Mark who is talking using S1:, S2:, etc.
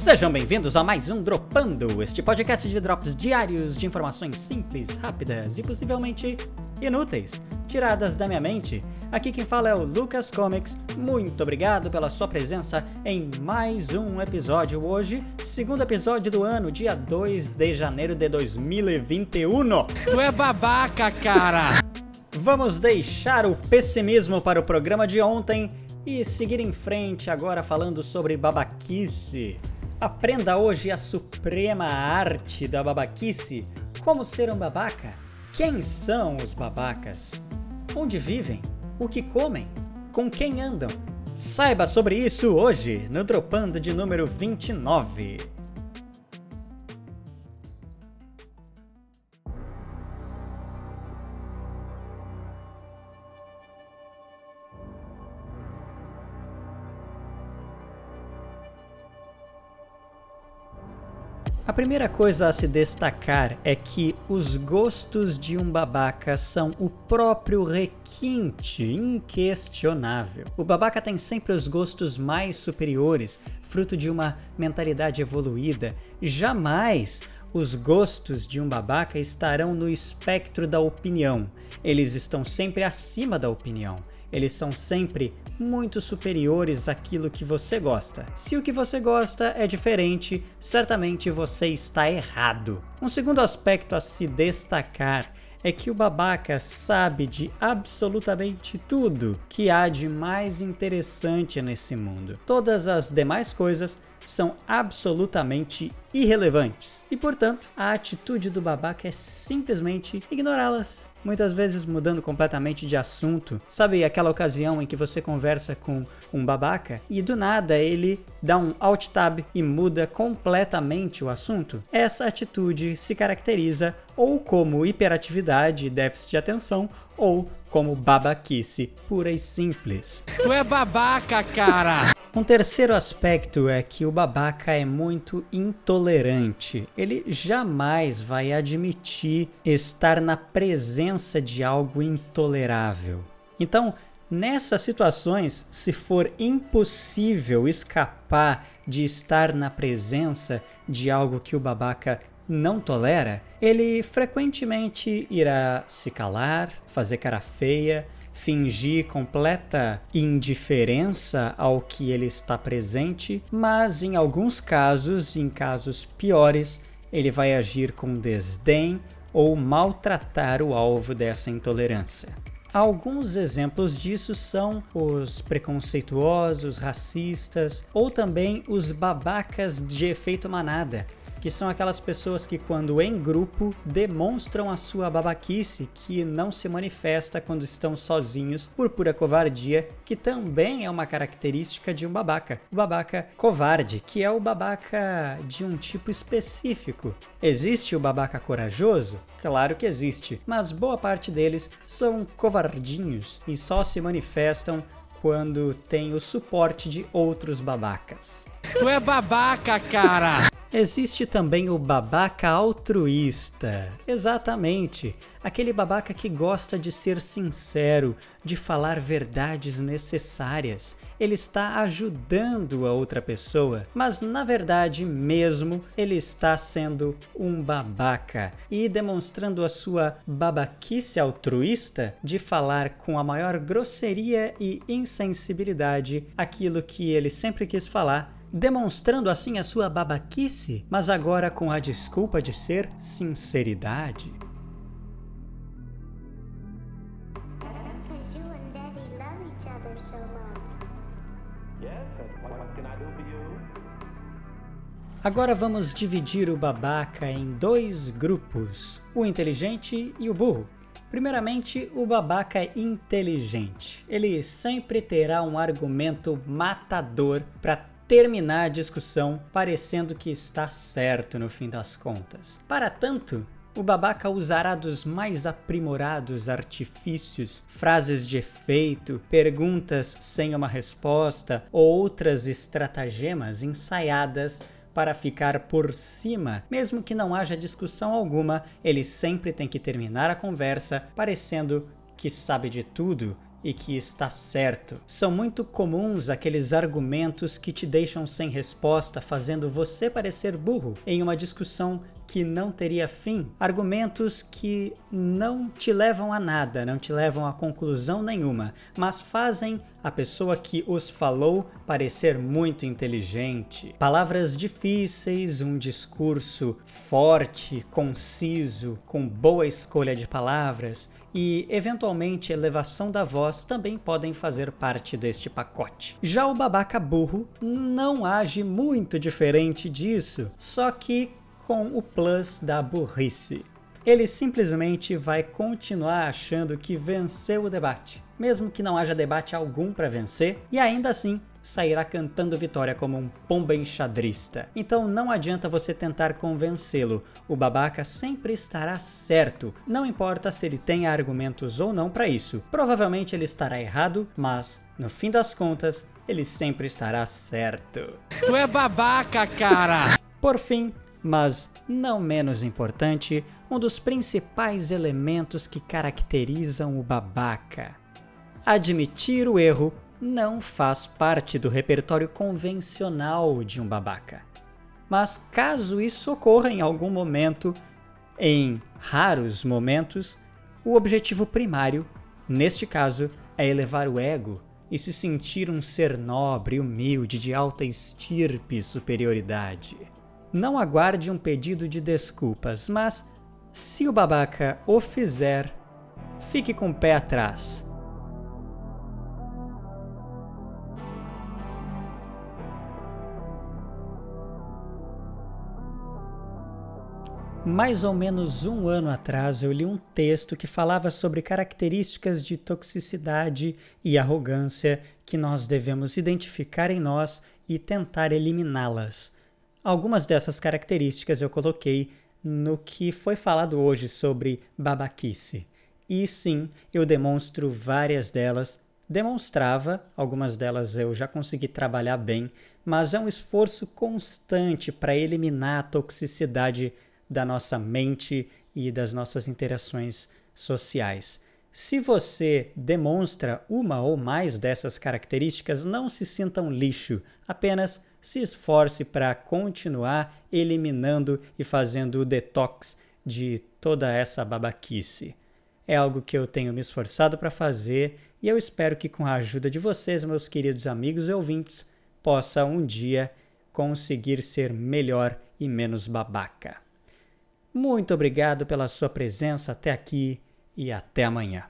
S1: Sejam bem-vindos a mais um Dropando, este podcast de drops diários de informações simples, rápidas e possivelmente inúteis, tiradas da minha mente. Aqui quem fala é o Lucas Comics. Muito obrigado pela sua presença em mais um episódio hoje, segundo episódio do ano, dia 2 de janeiro de 2021.
S2: Tu é babaca, cara!
S1: Vamos deixar o pessimismo para o programa de ontem e seguir em frente agora falando sobre babaquice. Aprenda hoje a suprema arte da babaquice, como ser um babaca, quem são os babacas, onde vivem, o que comem, com quem andam. Saiba sobre isso hoje no Dropando de número 29. A primeira coisa a se destacar é que os gostos de um babaca são o próprio requinte inquestionável. O babaca tem sempre os gostos mais superiores, fruto de uma mentalidade evoluída. Jamais os gostos de um babaca estarão no espectro da opinião. Eles estão sempre acima da opinião. Eles são sempre muito superiores àquilo que você gosta. Se o que você gosta é diferente, certamente você está errado. Um segundo aspecto a se destacar é que o babaca sabe de absolutamente tudo que há de mais interessante nesse mundo. Todas as demais coisas são absolutamente irrelevantes e, portanto, a atitude do babaca é simplesmente ignorá-las muitas vezes mudando completamente de assunto. Sabe aquela ocasião em que você conversa com um babaca e do nada ele dá um alt tab e muda completamente o assunto? Essa atitude se caracteriza ou como hiperatividade e déficit de atenção ou como babaquice pura e simples.
S2: Tu é babaca, cara!
S1: Um terceiro aspecto é que o babaca é muito intolerante. Ele jamais vai admitir estar na presença de algo intolerável. Então, nessas situações, se for impossível escapar de estar na presença de algo que o babaca não tolera, ele frequentemente irá se calar, fazer cara feia, fingir completa indiferença ao que ele está presente, mas em alguns casos, em casos piores, ele vai agir com desdém ou maltratar o alvo dessa intolerância. Alguns exemplos disso são os preconceituosos, racistas ou também os babacas de efeito manada, que são aquelas pessoas que, quando em grupo, demonstram a sua babaquice, que não se manifesta quando estão sozinhos por pura covardia, que também é uma característica de um babaca. O babaca covarde, que é o babaca de um tipo específico. Existe o babaca corajoso? Claro que existe, mas boa parte deles são covardinhos e só se manifestam quando tem o suporte de outros babacas.
S2: Tu é babaca, cara!
S1: Existe também o babaca altruísta. Exatamente. Aquele babaca que gosta de ser sincero, de falar verdades necessárias. Ele está ajudando a outra pessoa, mas na verdade mesmo ele está sendo um babaca e demonstrando a sua babaquice altruísta de falar com a maior grosseria e insensibilidade aquilo que ele sempre quis falar demonstrando assim a sua babaquice, mas agora com a desculpa de ser sinceridade. Agora vamos dividir o babaca em dois grupos, o inteligente e o burro. Primeiramente, o babaca é inteligente. Ele sempre terá um argumento matador para terminar a discussão parecendo que está certo no fim das contas. Para tanto, o babaca usará dos mais aprimorados artifícios, frases de efeito, perguntas sem uma resposta ou outras estratagemas ensaiadas para ficar por cima, mesmo que não haja discussão alguma, ele sempre tem que terminar a conversa parecendo que sabe de tudo e que está certo. São muito comuns aqueles argumentos que te deixam sem resposta, fazendo você parecer burro em uma discussão que não teria fim, argumentos que não te levam a nada, não te levam a conclusão nenhuma, mas fazem a pessoa que os falou parecer muito inteligente. Palavras difíceis, um discurso forte, conciso, com boa escolha de palavras e, eventualmente, elevação da voz também podem fazer parte deste pacote. Já o babaca burro não age muito diferente disso, só que com o plus da burrice. Ele simplesmente vai continuar achando que venceu o debate, mesmo que não haja debate algum para vencer, e ainda assim sairá cantando vitória como um pomba enxadrista. Então não adianta você tentar convencê-lo, o babaca sempre estará certo, não importa se ele tenha argumentos ou não para isso. Provavelmente ele estará errado, mas no fim das contas, ele sempre estará certo.
S2: Tu é babaca, cara!
S1: Por fim, mas não menos importante, um dos principais elementos que caracterizam o babaca. Admitir o erro não faz parte do repertório convencional de um babaca. Mas caso isso ocorra em algum momento, em raros momentos, o objetivo primário, neste caso, é elevar o ego e se sentir um ser nobre, humilde, de alta estirpe e superioridade. Não aguarde um pedido de desculpas, mas se o babaca o fizer, fique com o pé atrás. Mais ou menos um ano atrás, eu li um texto que falava sobre características de toxicidade e arrogância que nós devemos identificar em nós e tentar eliminá-las. Algumas dessas características eu coloquei no que foi falado hoje sobre babaquice. E sim, eu demonstro várias delas. Demonstrava, algumas delas eu já consegui trabalhar bem, mas é um esforço constante para eliminar a toxicidade da nossa mente e das nossas interações sociais. Se você demonstra uma ou mais dessas características, não se sinta um lixo, apenas se esforce para continuar eliminando e fazendo o detox de toda essa babaquice. É algo que eu tenho me esforçado para fazer e eu espero que, com a ajuda de vocês, meus queridos amigos e ouvintes, possa um dia conseguir ser melhor e menos babaca. Muito obrigado pela sua presença até aqui e até amanhã.